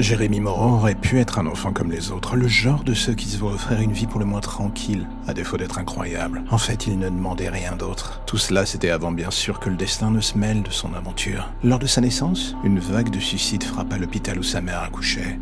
Jérémy Moreau aurait pu être un enfant comme les autres, le genre de ceux qui se voient offrir une vie pour le moins tranquille, à défaut d'être incroyable. En fait, il ne demandait rien d'autre. Tout cela, c'était avant bien sûr que le destin ne se mêle de son aventure. Lors de sa naissance, une vague de suicide frappa l'hôpital où sa mère accouchait.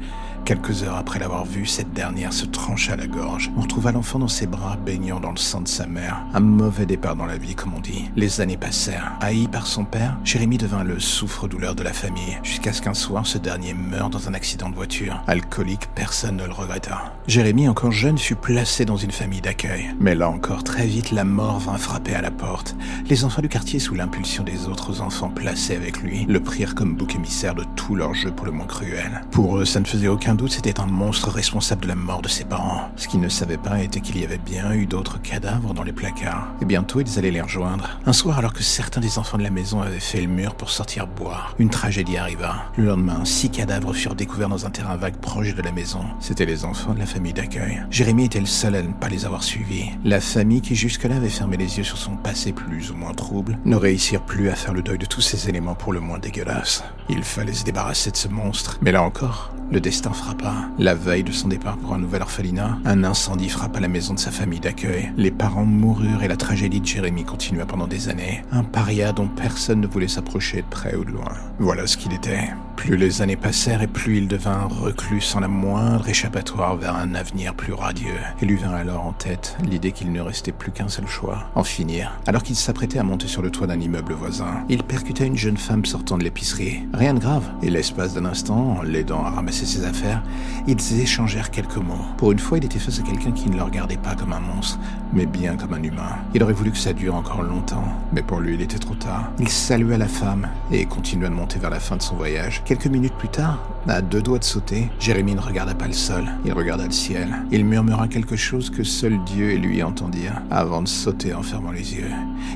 Quelques heures après l'avoir vue, cette dernière se trancha la gorge. On retrouva l'enfant dans ses bras, baignant dans le sang de sa mère. Un mauvais départ dans la vie, comme on dit. Les années passèrent. Haï par son père, Jérémy devint le souffre-douleur de la famille, jusqu'à ce qu'un soir, ce dernier meure dans un accident de voiture. Alcoolique, personne ne le regretta. Jérémy, encore jeune, fut placé dans une famille d'accueil. Mais là encore, très vite, la mort vint frapper à la porte. Les enfants du quartier, sous l'impulsion des autres enfants placés avec lui, le prirent comme bouc émissaire de tout leur jeu pour le moins cruel. Pour eux, ça ne faisait aucun doute, c'était un monstre responsable de la mort de ses parents. Ce qu'ils ne savaient pas était qu'il y avait bien eu d'autres cadavres dans les placards. Et bientôt, ils allaient les rejoindre. Un soir, alors que certains des enfants de la maison avaient fait le mur pour sortir boire, une tragédie arriva. Le lendemain, six cadavres furent découverts dans un terrain vague proche de la maison. C'étaient les enfants de la famille d'accueil. Jérémy était le seul à ne pas les avoir suivis. La famille qui jusque-là avait fermé les yeux sur son passé plus ou moins trouble ne réussirent plus à faire le deuil de tous ces éléments pour le moins dégueulasses. Il fallait se débarrasser de ce monstre. Mais là encore, le destin frappa. La veille de son départ pour un nouvel orphelinat, un incendie frappa la maison de sa famille d'accueil. Les parents moururent et la tragédie de Jérémy continua pendant des années. Un paria dont personne ne voulait s'approcher de près ou de loin. Voilà ce qu'il était. Plus les années passèrent et plus il devint reclus sans la moindre échappatoire vers un avenir plus radieux. Et lui vint alors en tête l'idée qu'il ne restait plus qu'un seul choix, en finir. Alors qu'il s'apprêtait à monter sur le toit d'un immeuble voisin, il percuta une jeune femme sortant de l'épicerie. Rien de grave. Et l'espace d'un instant, l'aidant à ramasser ses affaires, ils échangèrent quelques mots. Pour une fois, il était face à quelqu'un qui ne le regardait pas comme un monstre, mais bien comme un humain. Il aurait voulu que ça dure encore longtemps, mais pour lui, il était trop tard. Il salua la femme et continua de monter vers la fin de son voyage. Quelques minutes plus tard, à deux doigts de sauter, Jérémy ne regarda pas le sol, il regarda le ciel. Il murmura quelque chose que seul Dieu et lui entendirent, avant de sauter en fermant les yeux.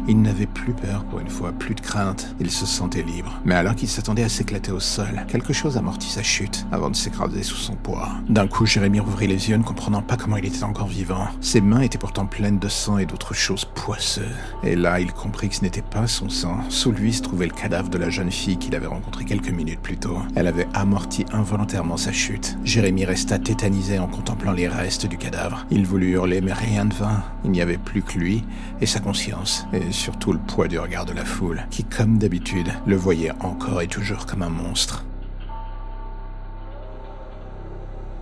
Il n'avait plus peur pour une fois, plus de crainte, il se sentait libre. Mais alors qu'il s'attendait à s'éclater au sol, quelque chose amortit sa chute, avant de s'écraser sous son poids. D'un coup, Jérémy rouvrit les yeux, ne comprenant pas comment il était encore vivant. Ses mains étaient pourtant pleines de sang et d'autres choses poisseuses. Et là, il comprit que ce n'était pas son sang. Sous lui se trouvait le cadavre de la jeune fille qu'il avait rencontrée quelques minutes plus tôt. Elle avait amorti involontairement sa chute. Jérémy resta tétanisé en contemplant les restes du cadavre. Il voulut hurler, mais rien ne vint. Il n'y avait plus que lui et sa conscience, et surtout le poids du regard de la foule, qui, comme d'habitude, le voyait encore et toujours comme un monstre.